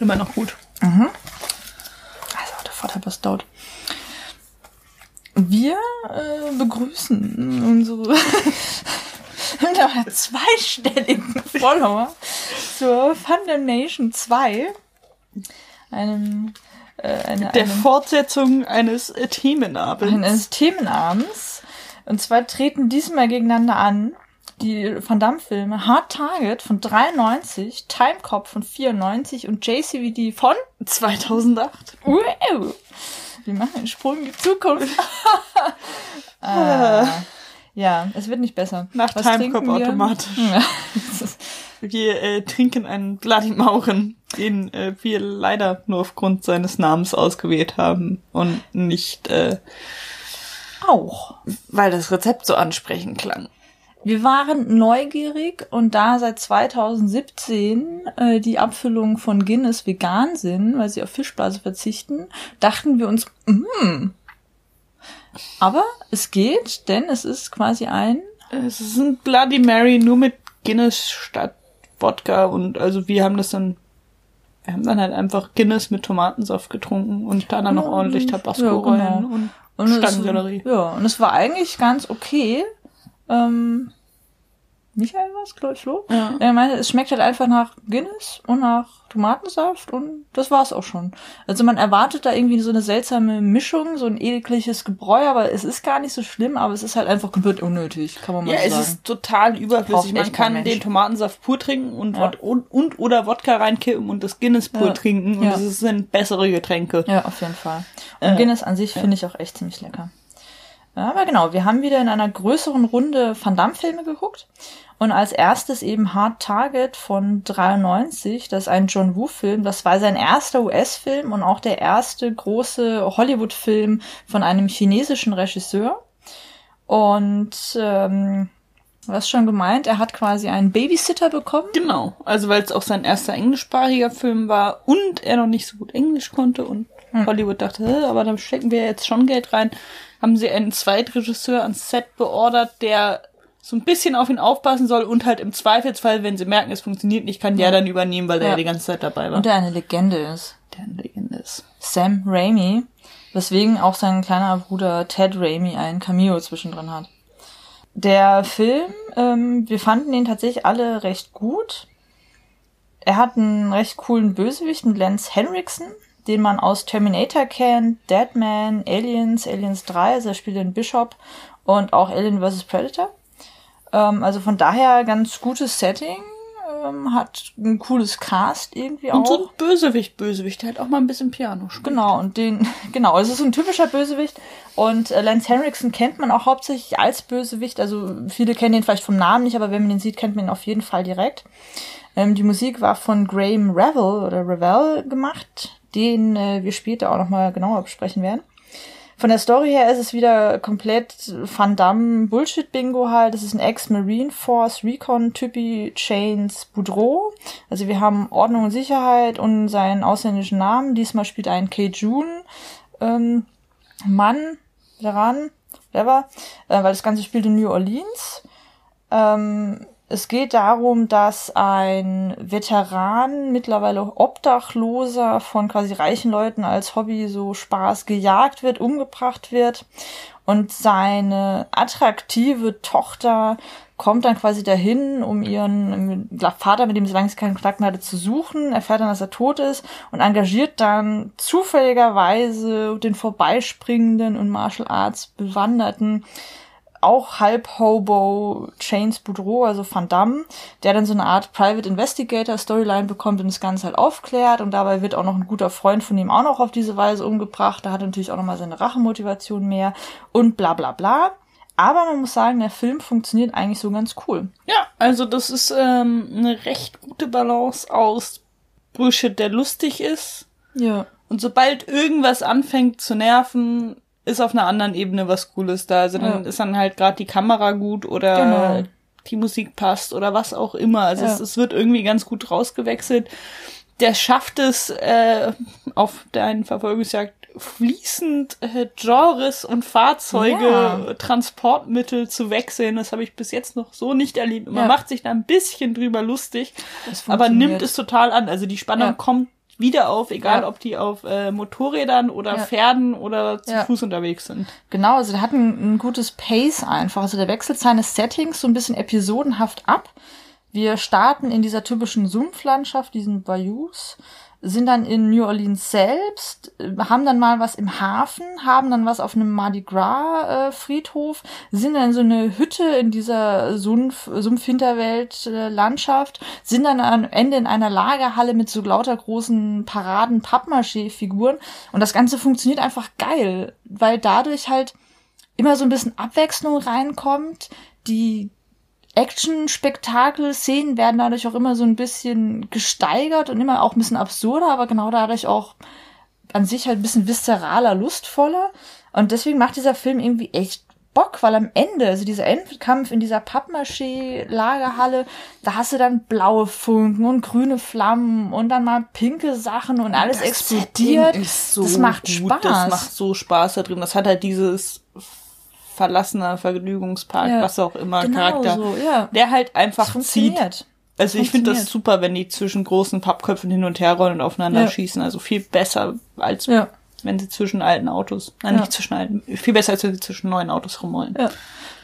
Immer noch gut. Also, der Vater was dauert. Wir äh, begrüßen unsere zweistelligen Follower zur Fandom Nation 2. Einem, äh, eine, Der einem, Fortsetzung eines Themenabends. eines Themenabends. Und zwar treten diesmal gegeneinander an die Van Damme-Filme Hard Target von 93, Time Cop von 94 und JCVD von 2008. Wow. Wir machen einen Sprung in die Zukunft. äh, ja, es wird nicht besser. Nach Was Time Cop trinken wir? automatisch. Ja, Wir äh, trinken einen Bloody Mauren, den äh, wir leider nur aufgrund seines Namens ausgewählt haben und nicht, äh, auch. weil das Rezept so ansprechend klang. Wir waren neugierig und da seit 2017 äh, die Abfüllungen von Guinness vegan sind, weil sie auf Fischblase verzichten, dachten wir uns, mm. Aber es geht, denn es ist quasi ein Es ist ein Bloody Mary nur mit Guinness statt Wodka und also wir haben das dann, wir haben dann halt einfach Guinness mit Tomatensaft getrunken und da dann noch ordentlich Tabasco Ja, genau. rein und, Und Stangensellerie. Ja, und es war eigentlich ganz okay. Ähm, Michael war es, glaube ich, Flo? Ja. Er meinte, es schmeckt halt einfach nach Guinness und nach Tomatensaft und das war's auch schon. Also man erwartet da irgendwie so eine seltsame Mischung, so ein ekliges Gebräu, aber es ist gar nicht so schlimm, aber es ist halt einfach komplett unnötig, kann man mal Ja, so es sagen. ist total überflüssig. Man kein kann den Tomatensaft pur trinken und, Ja. Und, und oder Wodka reinkippen und das Guinness pur Ja. trinken und Ja. das sind bessere Getränke. Ja, auf jeden Fall. Und Äh, Guinness an sich finde ich auch echt ziemlich lecker. Ja, Aber genau, wir haben wieder in einer größeren Runde Van Damme-Filme geguckt. Und als erstes eben Hard Target von 93. Das ist ein John Woo-Film. Das war sein erster US-Film und auch der erste große Hollywood-Film von einem chinesischen Regisseur. Und ähm, hast schon gemeint, er hat quasi einen Babysitter bekommen. Genau, also weil es auch sein erster englischsprachiger Film war und er noch nicht so gut Englisch konnte und Hm. Hollywood dachte, "Hä, aber da stecken wir jetzt schon Geld rein, haben sie einen Zweitregisseur ans Set beordert, der so ein bisschen auf ihn aufpassen soll und halt im Zweifelsfall, wenn sie merken, es funktioniert nicht, kann der dann übernehmen, weil er Ja. ja die ganze Zeit dabei war. Und der eine Legende ist. der eine Legende ist. Sam Raimi, weswegen auch sein kleiner Bruder Ted Raimi ein Cameo zwischendrin hat. Der Film, ähm, wir fanden ihn tatsächlich alle recht gut. Er hat einen recht coolen Bösewicht, einen Lance Henriksen, den man aus Terminator kennt, Deadman, Aliens, Aliens 3, also er spielt den Bishop und auch Alien vs. Predator. Ähm, also von daher ganz gutes Setting, ähm, hat ein cooles Cast irgendwie Und auch. so ein Bösewicht, Bösewicht, der halt auch mal ein bisschen Piano spielt. Genau, und den, genau, es ist so ein typischer Bösewicht. Und äh, Lance Henriksen kennt man auch hauptsächlich als Bösewicht. Also viele kennen ihn vielleicht vom Namen nicht, aber wenn man den sieht, kennt man ihn auf jeden Fall direkt. Ähm, die Musik war von Graham Revel oder Revel gemacht, den äh, wir später auch nochmal genauer besprechen werden. Von der Story her ist es wieder komplett Van Damme Bullshit-Bingo halt. Es ist ein Ex-Marine Force Recon-Typi Chains Boudreau. Also wir haben Ordnung und Sicherheit und seinen ausländischen Namen. Diesmal spielt ein K-Jun ähm, Mann, Veteran, whatever, äh, weil das Ganze spielt in New Orleans. Ähm, es geht darum, dass ein Veteran, mittlerweile Obdachloser von quasi reichen Leuten als Hobby so Spaß gejagt wird, umgebracht wird. Und seine attraktive Tochter kommt dann quasi dahin, um ihren Vater, mit dem sie lange keinen Kontakt mehr hatte, zu suchen, erfährt dann, dass er tot ist und engagiert dann zufälligerweise den vorbeispringenden und Martial Arts bewanderten auch halb Hobo Chains Boudreau, also Van Damme, der dann so eine Art Private Investigator Storyline bekommt und das Ganze halt aufklärt und dabei wird auch noch ein guter Freund von ihm auch noch auf diese Weise umgebracht. Da hat er natürlich auch nochmal seine Rachemotivation mehr und bla bla bla. Aber man muss sagen, der Film funktioniert eigentlich so ganz cool. Ja, also das ist ähm, eine recht gute Balance aus Bullshit, der lustig ist. Ja. Und sobald irgendwas anfängt zu nerven, ist auf einer anderen Ebene was Cooles da. Also dann Ja. ist dann halt gerade die Kamera gut oder Genau. die Musik passt oder was auch immer. Also Ja. es, es wird irgendwie ganz gut rausgewechselt. Der schafft es, äh, auf deinen Verfolgungsjagd fließend äh, Genres und Fahrzeuge, Ja. Transportmittel zu wechseln. Das habe ich bis jetzt noch so nicht erlebt. Man Ja. macht sich da ein bisschen drüber lustig, aber nimmt es total an. Also die Spannung Ja. kommt wieder auf, egal Ja. ob die auf äh, Motorrädern oder Ja. Pferden oder zu Ja. Fuß unterwegs sind. Genau, also der hat ein, ein gutes Pace einfach. Also der wechselt seine Settings so ein bisschen episodenhaft ab. Wir starten in dieser typischen Sumpflandschaft, diesen Bayous, sind dann in New Orleans selbst, äh, haben dann mal was im Hafen, haben dann was auf einem Mardi Gras äh, Friedhof, sind dann in so eine Hütte in dieser Sumpf, Sumpf-Hinterwelt äh, Landschaft, sind dann am Ende in einer Lagerhalle mit so lauter großen Paraden Pappmaché-Figuren. Und das Ganze funktioniert einfach geil, weil dadurch halt immer so ein bisschen Abwechslung reinkommt, die Action-Spektakel-Szenen werden dadurch auch immer so ein bisschen gesteigert und immer auch ein bisschen absurder, aber genau dadurch auch an sich halt ein bisschen viszeraler, lustvoller. Und deswegen macht dieser Film irgendwie echt Bock, weil am Ende, also dieser Endkampf in dieser Pappmaché-Lagerhalle, da hast du dann blaue Funken und grüne Flammen und dann mal pinke Sachen und alles explodiert. Setting ist so das macht gut, Spaß. Das macht so Spaß da drin. Das hat halt dieses verlassener Vergnügungspark, Ja. was auch immer Genau Charakter, so, ja. der halt einfach zieht. funktioniert. Also ich finde das super, wenn die zwischen großen Pappköpfen hin und her rollen und aufeinander Ja. schießen. Also viel besser als Ja. wenn sie zwischen alten Autos, nein, Ja. nicht zwischen alten, viel besser als wenn sie zwischen neuen Autos rumrollen. Ja,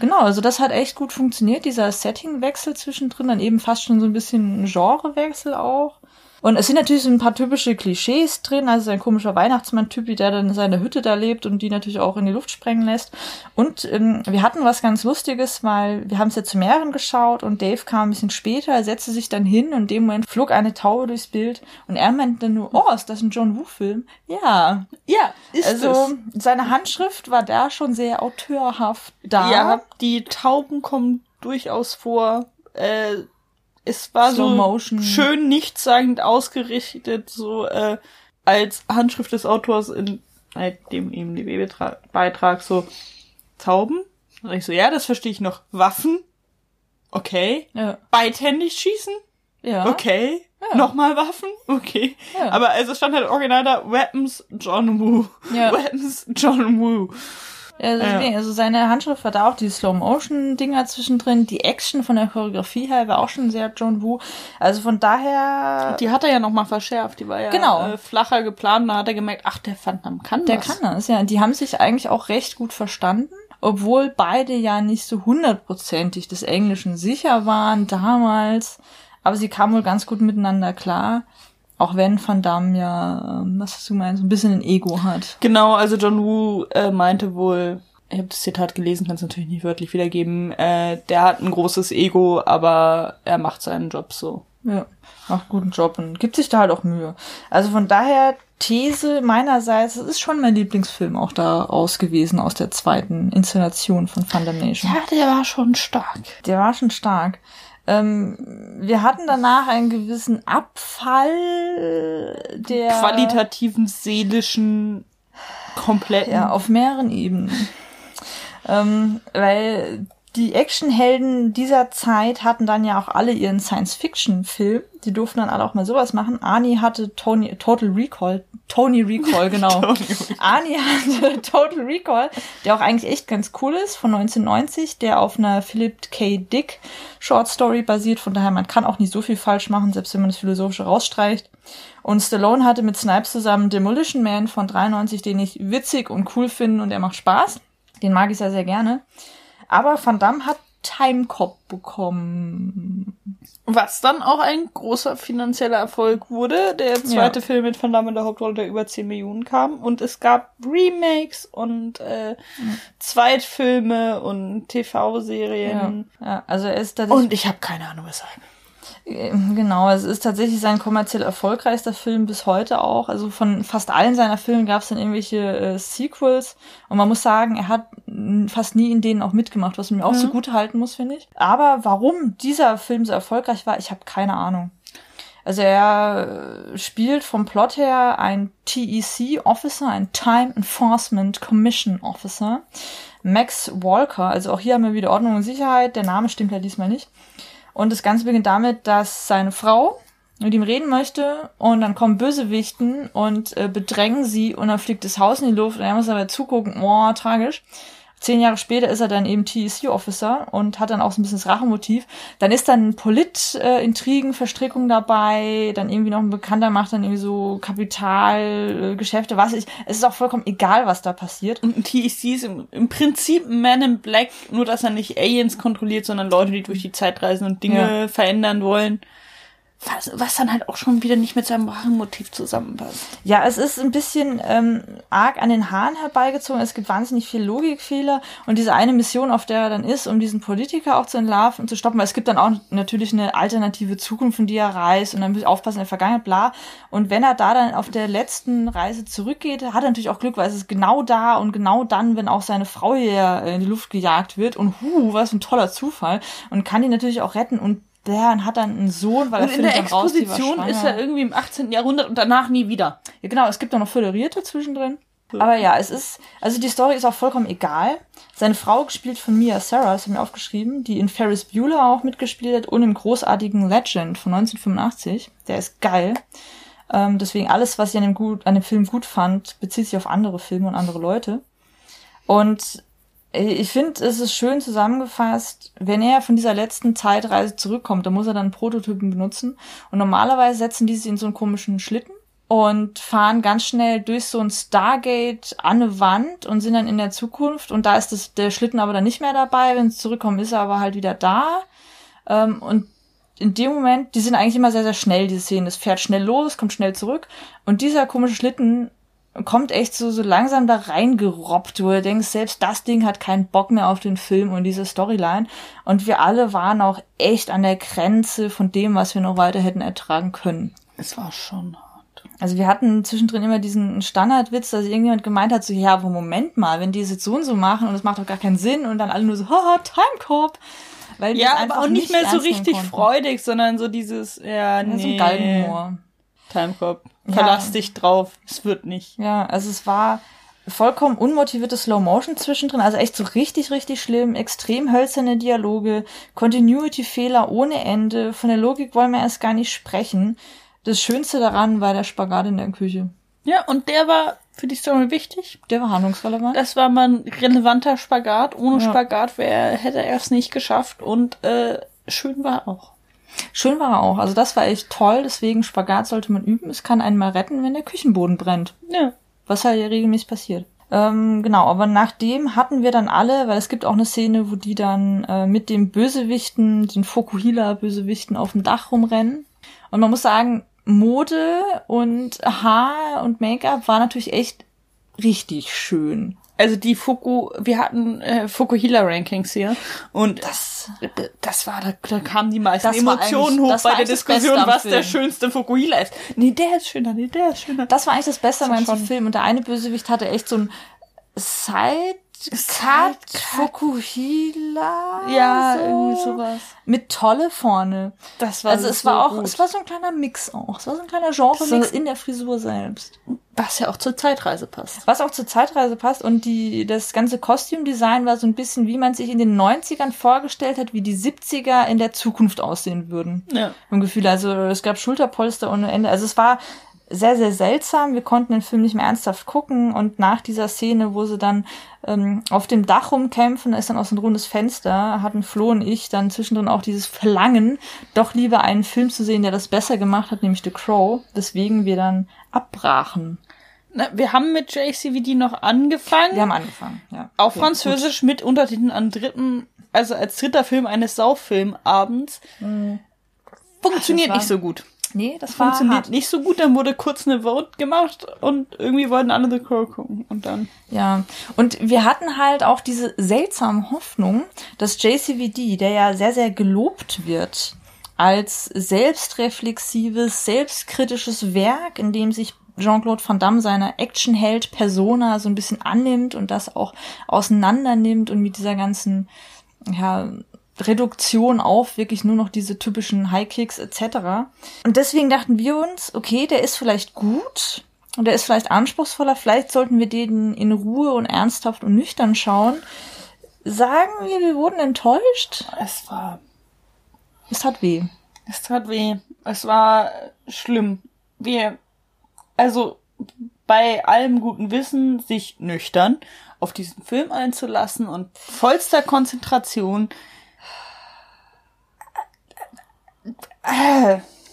genau, also das hat echt gut funktioniert, dieser Settingwechsel zwischendrin, dann eben fast schon so ein bisschen ein Genrewechsel auch. Und es sind natürlich so ein paar typische Klischees drin, also ein komischer Weihnachtsmann-Typi, der dann in seiner Hütte da lebt und die natürlich auch in die Luft sprengen lässt. Und ähm, wir hatten was ganz Lustiges, weil wir haben es ja zu mehreren geschaut und Dave kam ein bisschen später, er setzte sich dann hin und in dem Moment flog eine Taube durchs Bild und er meinte dann nur, oh, ist das ein John Woo-Film? Ja, Ja, ist also seine Handschrift war da schon sehr auteurhaft da. Ja, die Tauben kommen durchaus vor. Äh, es war Slow so Motion. schön nichtssagend ausgerichtet, so äh, als Handschrift des Autors in halt dem IMDb-Beitrag so Tauben. Und ich so, ja, das verstehe ich noch. Waffen. Okay. Ja. Beidhändig schießen. Ja. Okay. Ja. Nochmal Waffen? Okay. Ja. Aber also stand halt original da Weapons John Woo. Ja. Weapons John Woo. Also, Ja. nee, also seine Handschrift war da auch die Slow-Motion-Dinger zwischendrin. Die Action von der Choreografie her war auch schon sehr John Woo. Also von daher, Die hat er ja nochmal verschärft. Die war ja Genau. äh, flacher geplant. Da hat er gemerkt, ach, der Damme kann der das. kann das, ja. Die haben sich eigentlich auch recht gut verstanden. Obwohl beide ja nicht so hundertprozentig des Englischen sicher waren damals. Aber sie kamen wohl ganz gut miteinander klar. Auch wenn Van Damme ja, ähm, was hast du gemeint, so ein bisschen ein Ego hat. Genau, also John Woo äh, meinte wohl, ich habe das Zitat gelesen, kann es natürlich nicht wörtlich wiedergeben, äh, der hat ein großes Ego, aber er macht seinen Job so. Ja, macht guten Job und gibt sich da halt auch Mühe. Also von daher, These meinerseits, es ist schon mein Lieblingsfilm auch daraus gewesen, aus der zweiten Inszenation von Fundamation. Ja, der war schon stark. Der war schon stark. Ähm, wir hatten danach einen gewissen Abfall der Qualitativen, seelischen, kompletten. Ja, auf mehreren Ebenen. ähm, weil die Actionhelden dieser Zeit hatten dann ja auch alle ihren Science-Fiction-Film. Die durften dann alle auch mal sowas machen. Arnie hatte Tony, Total Recall. Tony Recall, genau. Arnie hatte Total Recall, der auch eigentlich echt ganz cool ist, von 1990, der auf einer Philip K. Dick Short Story basiert. Von daher, man kann auch nicht so viel falsch machen, selbst wenn man das Philosophische rausstreicht. Und Stallone hatte mit Snipes zusammen Demolition Man von 93, den ich witzig und cool finde und der macht Spaß. Den mag ich sehr, sehr gerne. Aber Van Damme hat Timecop bekommen. Was dann auch ein großer finanzieller Erfolg wurde. Der zweite Film mit Van Damme in der Hauptrolle, der über 10 Millionen kam. Und es gab Remakes und äh, Zweitfilme und TV-Serien. Ja, also er ist Und ich habe keine Ahnung weshalb. Ähm, Genau, es ist tatsächlich sein kommerziell erfolgreichster Film bis heute auch. Also von fast allen seiner Filmen gab es dann irgendwelche äh, Sequels. Und man muss sagen, er hat fast nie in denen auch mitgemacht, was man mir auch so gut halten muss, finde ich. Aber warum dieser Film so erfolgreich war, ich habe keine Ahnung. Also er äh, spielt vom Plot her ein TEC-Officer, ein Time Enforcement Commission Officer. Max Walker, also auch hier haben wir wieder Ordnung und Sicherheit. Der Name stimmt ja diesmal nicht. Und das Ganze beginnt damit, dass seine Frau, mit ihm reden möchte und dann kommen Bösewichten und äh, bedrängen sie und dann fliegt das Haus in die Luft und er muss dabei zugucken, oh, tragisch. Zehn Jahre später ist er dann eben TEC-Officer und hat dann auch so ein bisschen das Rachemotiv. Dann ist dann Polit-Intrigen, Verstrickung dabei, dann irgendwie noch ein Bekannter macht dann irgendwie so Kapitalgeschäfte, was ich. Es ist auch vollkommen egal, was da passiert. Und ein TEC ist im, im Prinzip ein Man in Black, nur dass er nicht Aliens kontrolliert, sondern Leute, die durch die Zeit reisen und Dinge ja. verändern wollen was, was dann halt auch schon wieder nicht mit seinem Rachenmotiv zusammenpasst. Ja, es ist ein bisschen ähm, arg an den Haaren herbeigezogen. Es gibt wahnsinnig viel Logikfehler und diese eine Mission, auf der er dann ist, um diesen Politiker auch zu entlarven und zu stoppen, weil es gibt dann auch natürlich eine alternative Zukunft, in die er reist und dann muss ich aufpassen in der Vergangenheit, bla. Und wenn er da dann auf der letzten Reise zurückgeht, hat er natürlich auch Glück, weil es ist genau da und genau dann, wenn auch seine Frau hier in die Luft gejagt wird und hu, was ein toller Zufall und kann die natürlich auch retten und der hat dann einen Sohn, weil und er in der Exposition raus, ist er irgendwie im 18. Jahrhundert und danach nie wieder. Ja, genau, es gibt auch noch Föderierte zwischendrin. Aber ja, es ist, also die Story ist auch vollkommen egal. Seine Frau, gespielt von Mia Sarah, das haben wir aufgeschrieben, die in Ferris Bueller auch mitgespielt hat und im großartigen Legend von 1985. Der ist geil. Ähm, deswegen alles, was ich an dem, gut, an dem Film gut fand, bezieht sich auf andere Filme und andere Leute. Und ich finde, es ist schön zusammengefasst, wenn er von dieser letzten Zeitreise zurückkommt, dann muss er dann Prototypen benutzen. Und normalerweise setzen die sich in so einen komischen Schlitten und fahren ganz schnell durch so ein Stargate an eine Wand und sind dann in der Zukunft. Und da ist das, der Schlitten aber dann nicht mehr dabei. Wenn sie zurückkommen, ist er aber halt wieder da. Ähm, und in dem Moment, die sind eigentlich immer sehr, sehr schnell, diese Szenen. Es fährt schnell los, kommt schnell zurück. Und dieser komische Schlitten kommt echt so, so langsam da reingerobbt, wo du denkst, selbst das Ding hat keinen Bock mehr auf den Film und diese Storyline. Und wir alle waren auch echt an der Grenze von dem, was wir noch weiter hätten ertragen können. Es war schon hart. Also wir hatten zwischendrin immer diesen Standardwitz, dass irgendjemand gemeint hat, so, ja, aber Moment mal, wenn die es jetzt so und so machen und es macht doch gar keinen Sinn und dann alle nur so, haha, Timecorp. Weil ja, aber auch nicht mehr so richtig freudig, sondern so dieses, ja, nee. Ja, so ein Galgenhumor. Timecorp. Verlass ja. dich drauf. Es wird nicht. Ja, also es war vollkommen unmotivierte Slow Motion zwischendrin, also echt so richtig, richtig schlimm, extrem hölzerne Dialoge, Continuity-Fehler ohne Ende, von der Logik wollen wir erst gar nicht sprechen. Das Schönste daran war der Spagat in der Küche. Ja, und der war für die Story wichtig. Der war handlungsrelevant. Das war mal ein relevanter Spagat. Ohne ja. Spagat wär, hätte er es nicht geschafft und äh, schön war auch. Schön war er auch. Also das war echt toll. Deswegen Spagat sollte man üben. Es kann einen mal retten, wenn der Küchenboden brennt. Ja. Was halt ja regelmäßig passiert. Ähm, genau, aber nachdem hatten wir dann alle, weil es gibt auch eine Szene, wo die dann äh, mit dem Bösewichten, den Fokuhila-Bösewichten auf dem Dach rumrennen. Und man muss sagen, Mode und Haar und Make-up war natürlich echt richtig schön also die Fuku, wir hatten äh, Fukuhila Rankings hier und das, das war, da, da kamen die meisten Emotionen hoch bei der Diskussion, was der schönste Fukuhila ist. Nee, der ist schöner, nee, der ist schöner. Das war eigentlich das Beste an meinem Film und der eine Bösewicht hatte echt so ein Side Kat Fukuhila. Ja, so. irgendwie sowas. Mit Tolle vorne. Das war Also es so war auch, gut. es war so ein kleiner Mix auch. Es war so ein kleiner Genre-Mix in der Frisur selbst. Was ja auch zur Zeitreise passt. Was auch zur Zeitreise passt und die, das ganze Kostümdesign war so ein bisschen, wie man sich in den 90ern vorgestellt hat, wie die 70er in der Zukunft aussehen würden. Ja. Im Gefühl, also es gab Schulterpolster ohne Ende. Also es war sehr, sehr seltsam. Wir konnten den Film nicht mehr ernsthaft gucken und nach dieser Szene, wo sie dann ähm, auf dem Dach rumkämpfen, da ist dann auch so ein rundes Fenster, hatten Flo und ich dann zwischendrin auch dieses Verlangen, doch lieber einen Film zu sehen, der das besser gemacht hat, nämlich The Crow, weswegen wir dann abbrachen. Na, wir haben mit JCVD noch angefangen. Wir haben angefangen, ja. Auf okay, Französisch gut. mit Untertiteln an dritten, also als dritter Film eines Sauffilmabends. Mhm. Funktioniert nicht so gut. Nee, das funktioniert hart. nicht so gut. Dann wurde kurz eine Vote gemacht und irgendwie wollten alle The Crow gucken. Und dann. Ja. Und wir hatten halt auch diese seltsame Hoffnung, dass JCVD, der ja sehr, sehr gelobt wird, als selbstreflexives, selbstkritisches Werk, in dem sich Jean-Claude Van Damme seiner Actionheld-Persona so ein bisschen annimmt und das auch auseinander nimmt und mit dieser ganzen ja, Reduktion auf wirklich nur noch diese typischen High Kicks etc. Und deswegen dachten wir uns, okay, der ist vielleicht gut und der ist vielleicht anspruchsvoller, vielleicht sollten wir den in Ruhe und ernsthaft und nüchtern schauen. Sagen wir, wir wurden enttäuscht. Es war. Es tat weh. Es tat weh. es war schlimm. Wir, also bei allem guten Wissen, sich nüchtern auf diesen Film einzulassen und vollster Konzentration.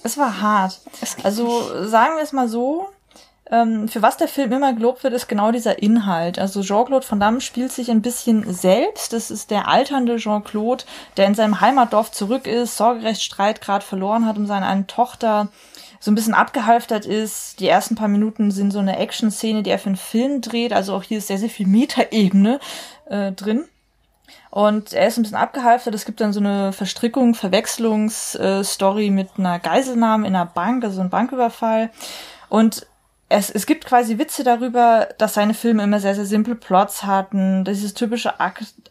Es war hart. Also sagen wir es mal so, ähm, für was der Film immer gelobt wird, ist genau dieser Inhalt. Also Jean-Claude Van Damme spielt sich ein bisschen selbst. Das ist der alternde Jean-Claude, der in seinem Heimatdorf zurück ist, Sorgerechtsstreit gerade verloren hat um seine eine Tochter, so ein bisschen abgehalftert ist. Die ersten paar Minuten sind so eine Action-Szene, die er für einen Film dreht. Also auch hier ist sehr, sehr viel Metaebene äh, drin. Und er ist ein bisschen abgehalftert. Es gibt dann so eine Verstrickung, Verwechslungsstory mit einer Geiselnahme in einer Bank, also ein Banküberfall. Und es, es gibt quasi Witze darüber, dass seine Filme immer sehr, sehr simple Plots hatten, dieses typische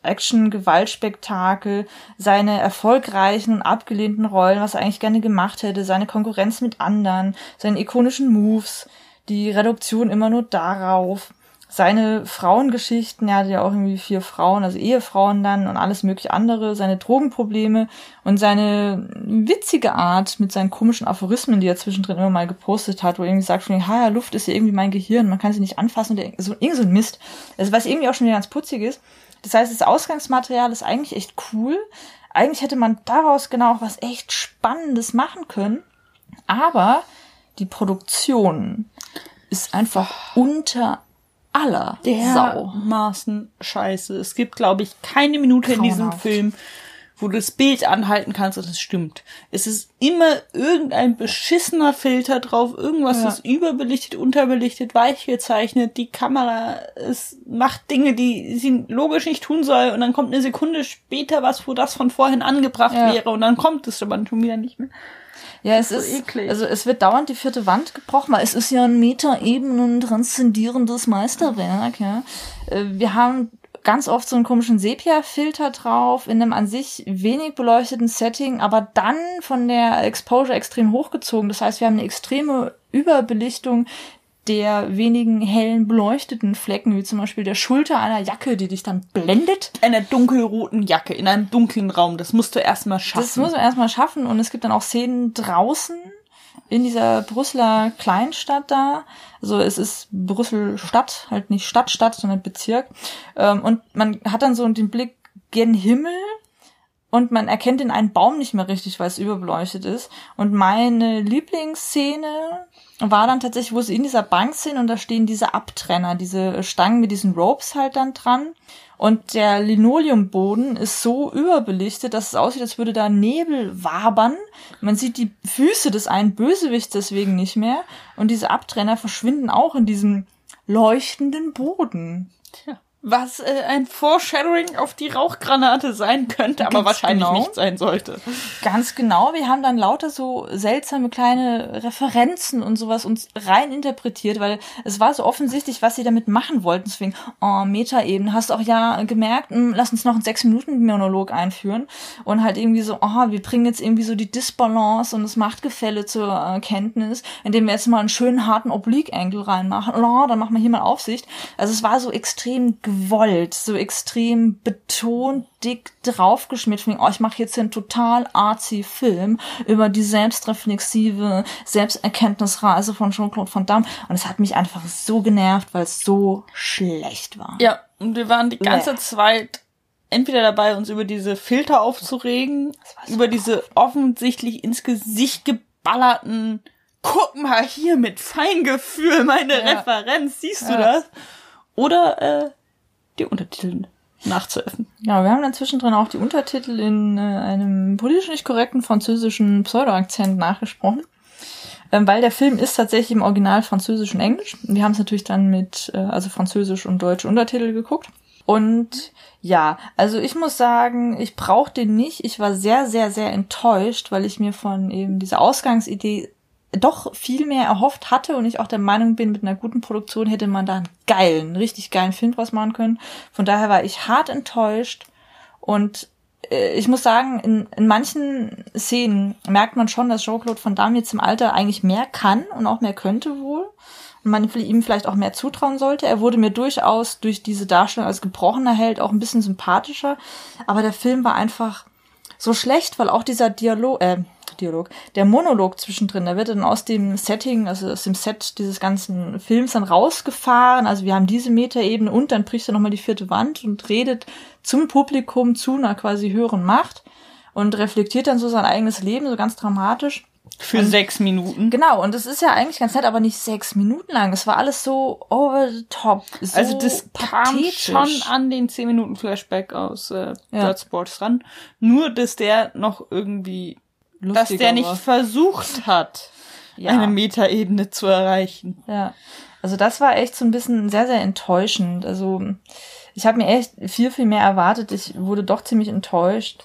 Action-Gewaltspektakel, seine erfolgreichen und abgelehnten Rollen, was er eigentlich gerne gemacht hätte, seine Konkurrenz mit anderen, seine ikonischen Moves, die Reduktion immer nur darauf seine Frauengeschichten, er hatte ja auch irgendwie vier Frauen, also Ehefrauen dann und alles mögliche andere, seine Drogenprobleme und seine witzige Art mit seinen komischen Aphorismen, die er zwischendrin immer mal gepostet hat, wo er irgendwie sagt, von, ja, Luft ist ja irgendwie mein Gehirn, man kann sie nicht anfassen, und so, irgend so ein Mist. Also was irgendwie auch schon wieder ganz putzig ist. Das heißt, das Ausgangsmaterial ist eigentlich echt cool. Eigentlich hätte man daraus genau was echt Spannendes machen können. Aber die Produktion ist einfach unter aller Sau. Dermaßen scheiße. Es gibt, glaube ich, keine Minute in diesem Grauenhaft. Film, wo du das Bild anhalten kannst und es stimmt. Es ist immer irgendein beschissener Filter drauf, irgendwas Ja. ist überbelichtet, unterbelichtet, weich gezeichnet, die Kamera es macht Dinge, die sie logisch nicht tun soll und dann kommt eine Sekunde später was, wo das von vorhin angebracht Ja. wäre und dann kommt es aber schon wieder nicht mehr. Ja, es ist ist, so eklig. also es wird dauernd die vierte Wand gebrochen, weil es ist ja ein Metaebenen transzendierendes Meisterwerk, ja. Äh, Wir haben ganz oft so einen komischen Sepia-Filter drauf, in einem an sich wenig beleuchteten Setting, aber dann von der Exposure extrem hochgezogen. Das heißt, wir haben eine extreme Überbelichtung der wenigen hellen beleuchteten Flecken, wie zum Beispiel der Schulter einer Jacke, die dich dann blendet. Einer dunkelroten Jacke in einem dunklen Raum, das musst du erstmal schaffen. Das muss man erstmal schaffen und es gibt dann auch Szenen draußen in dieser Brüsseler Kleinstadt da. Also es ist Brüssel Stadt, halt nicht Stadt, Stadt, sondern Bezirk. Ähm, Und man hat dann so den Blick gen Himmel und man erkennt den einen Baum nicht mehr richtig, weil es überbeleuchtet ist. Und meine Lieblingsszene war dann tatsächlich, wo sie in dieser Bank sind und da stehen diese Abtrenner, diese Stangen mit diesen Ropes halt dann dran. Und der Linoleumboden ist so überbelichtet, dass es aussieht, als würde da Nebel wabern. Man sieht die Füße des einen Bösewichts deswegen nicht mehr. Und diese Abtrenner verschwinden auch in diesem leuchtenden Boden. Tja. Was äh, ein Foreshadowing auf die Rauchgranate sein könnte, aber Ganz wahrscheinlich genau. nicht sein sollte. Ganz genau. Wir haben dann lauter so seltsame kleine Referenzen und sowas uns rein interpretiert, weil es war so offensichtlich, was sie damit machen wollten. Deswegen, oh, Metaebene. Hast du auch ja gemerkt, hm, lass uns noch einen sechs Minuten Monolog einführen und halt irgendwie so, oh, wir bringen jetzt irgendwie so die Disbalance und das Machtgefälle zur Erkenntnis, indem wir jetzt mal einen schönen harten Oblique Angle reinmachen. Oh, dann machen wir hier mal Aufsicht. Also es war so extrem gewollt, so extrem betont dick draufgeschmiert. Von oh, ich mache jetzt einen total artsy Film über die selbstreflexive Selbsterkenntnisreise von Jean-Claude Van Damme. Und es hat mich einfach so genervt, weil es so schlecht war. Ja, und wir waren die ganze Bäh. Zeit entweder dabei, uns über diese Filter aufzuregen, so über diese offensichtlich ins Gesicht geballerten Guck mal hier mit Feingefühl, meine Ja. Referenz, siehst du Ja. das? Oder äh, die Untertitel nachzuöffnen. Ja, wir haben dann zwischendrin auch die Untertitel in äh, einem politisch nicht korrekten französischen Pseudo-Akzent nachgesprochen. Ähm, weil der Film ist tatsächlich im Original Französisch und Englisch. Wir haben es natürlich dann mit, äh, also Französisch und deutsche Untertitel geguckt. Und ja, also ich muss sagen, ich brauche den nicht. Ich war sehr, sehr, sehr enttäuscht, weil ich mir von eben dieser Ausgangsidee doch viel mehr erhofft hatte und ich auch der Meinung bin, mit einer guten Produktion hätte man da einen geilen, richtig geilen Film draus machen können. Von daher war ich hart enttäuscht und äh, ich muss sagen, in, in manchen Szenen merkt man schon, dass Jean-Claude Van Damme jetzt im Alter eigentlich mehr kann und auch mehr könnte wohl. Und man ihm vielleicht auch mehr zutrauen sollte. Er wurde mir durchaus durch diese Darstellung als gebrochener Held auch ein bisschen sympathischer. Aber der Film war einfach so schlecht, weil auch dieser Dialog, äh, Dialog. Der Monolog zwischendrin, da wird dann aus dem Setting, also aus dem Set dieses ganzen Films dann rausgefahren. Also wir haben diese Metaebene und dann bricht er nochmal die vierte Wand und redet zum Publikum zu einer quasi höheren Macht und reflektiert dann so sein eigenes Leben, so ganz dramatisch. Für und, sechs Minuten. Genau, und es ist ja eigentlich ganz nett, aber nicht sechs Minuten lang. Es war alles so over the top. So also das pathetisch. kam schon an den zehn Minuten Flashback aus äh, ja. Bloodsports ran. Nur, dass der noch irgendwie, dass der nicht war. versucht hat, ja. eine Metaebene zu erreichen. Ja, also das war echt so ein bisschen sehr, sehr enttäuschend. Also ich habe mir echt viel, viel mehr erwartet. Ich wurde doch ziemlich enttäuscht.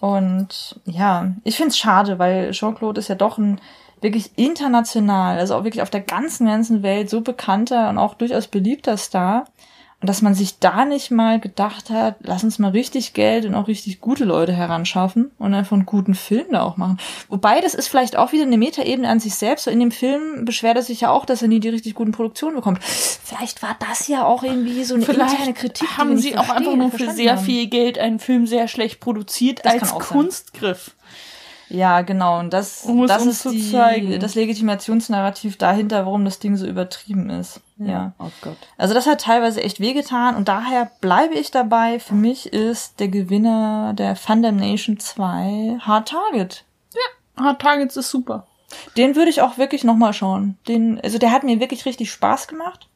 Und ja, ich find's schade, weil Jean-Claude ist ja doch ein wirklich international, also auch wirklich auf der ganzen, ganzen Welt so bekannter und auch durchaus beliebter Star. Und dass man sich da nicht mal gedacht hat, lass uns mal richtig Geld und auch richtig gute Leute heranschaffen und einfach einen guten Film da auch machen. Wobei, das ist vielleicht auch wieder eine Metaebene an sich selbst. So in dem Film beschwert er sich ja auch, dass er nie die richtig guten Produktionen bekommt. Vielleicht war das ja auch irgendwie so eine vielleicht interne Kritik. Haben sie auch einfach nur für sehr haben. viel Geld einen Film sehr schlecht produziert das als Kunstgriff. Ja, genau. Und das, um das ist die, zeigen. das Legitimationsnarrativ dahinter, warum das Ding so übertrieben ist. Ja. ja. Oh Gott. Also das hat teilweise echt wehgetan und daher bleibe ich dabei. Für mich ist der Gewinner der Nation 2 Hard Target. Ja, Hard Targets ist super. Den würde ich auch wirklich nochmal schauen. Den, also der hat mir wirklich richtig Spaß gemacht.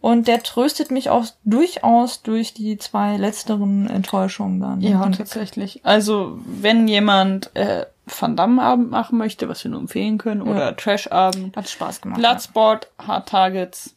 Und der tröstet mich auch durchaus durch die zwei letzteren Enttäuschungen dann. Ja, tatsächlich. Also, wenn jemand äh, Van Damme-Abend machen möchte, was wir nur empfehlen können, ja. oder Trash-Abend. Hat Spaß gemacht. Bloodsport, ja. Hard Targets,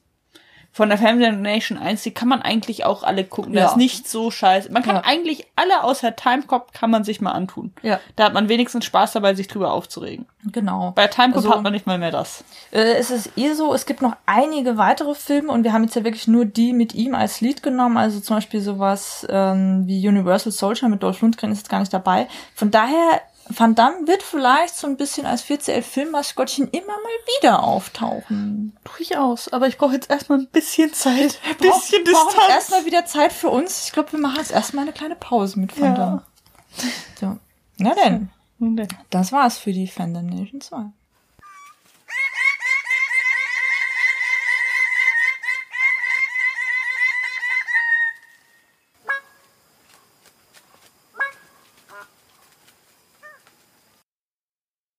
von der Family Nation 1, die kann man eigentlich auch alle gucken. Ja. Das ist nicht so scheiße. Man kann ja. eigentlich alle außer Timecop kann man sich mal antun. Ja. Da hat man wenigstens Spaß dabei, sich drüber aufzuregen. Genau. Bei Timecop also, hat man nicht mal mehr das. Äh, es ist eh so, es gibt noch einige weitere Filme und wir haben jetzt ja wirklich nur die mit ihm als Lied genommen. Also zum Beispiel sowas ähm, wie Universal Soldier mit Dolph Lundgren ist jetzt gar nicht dabei. Von daher Van Damme wird vielleicht so ein bisschen als 4CL-Filmmaskottchen immer mal wieder auftauchen. Durchaus, aber ich brauche jetzt erstmal ein bisschen Zeit. Ein bisschen Brauch, Distanz. erstmal wieder Zeit für uns. Ich glaube, wir machen jetzt erstmal eine kleine Pause mit Van ja. Damme. So. Na denn. Das war's für die Fandom Nation 2.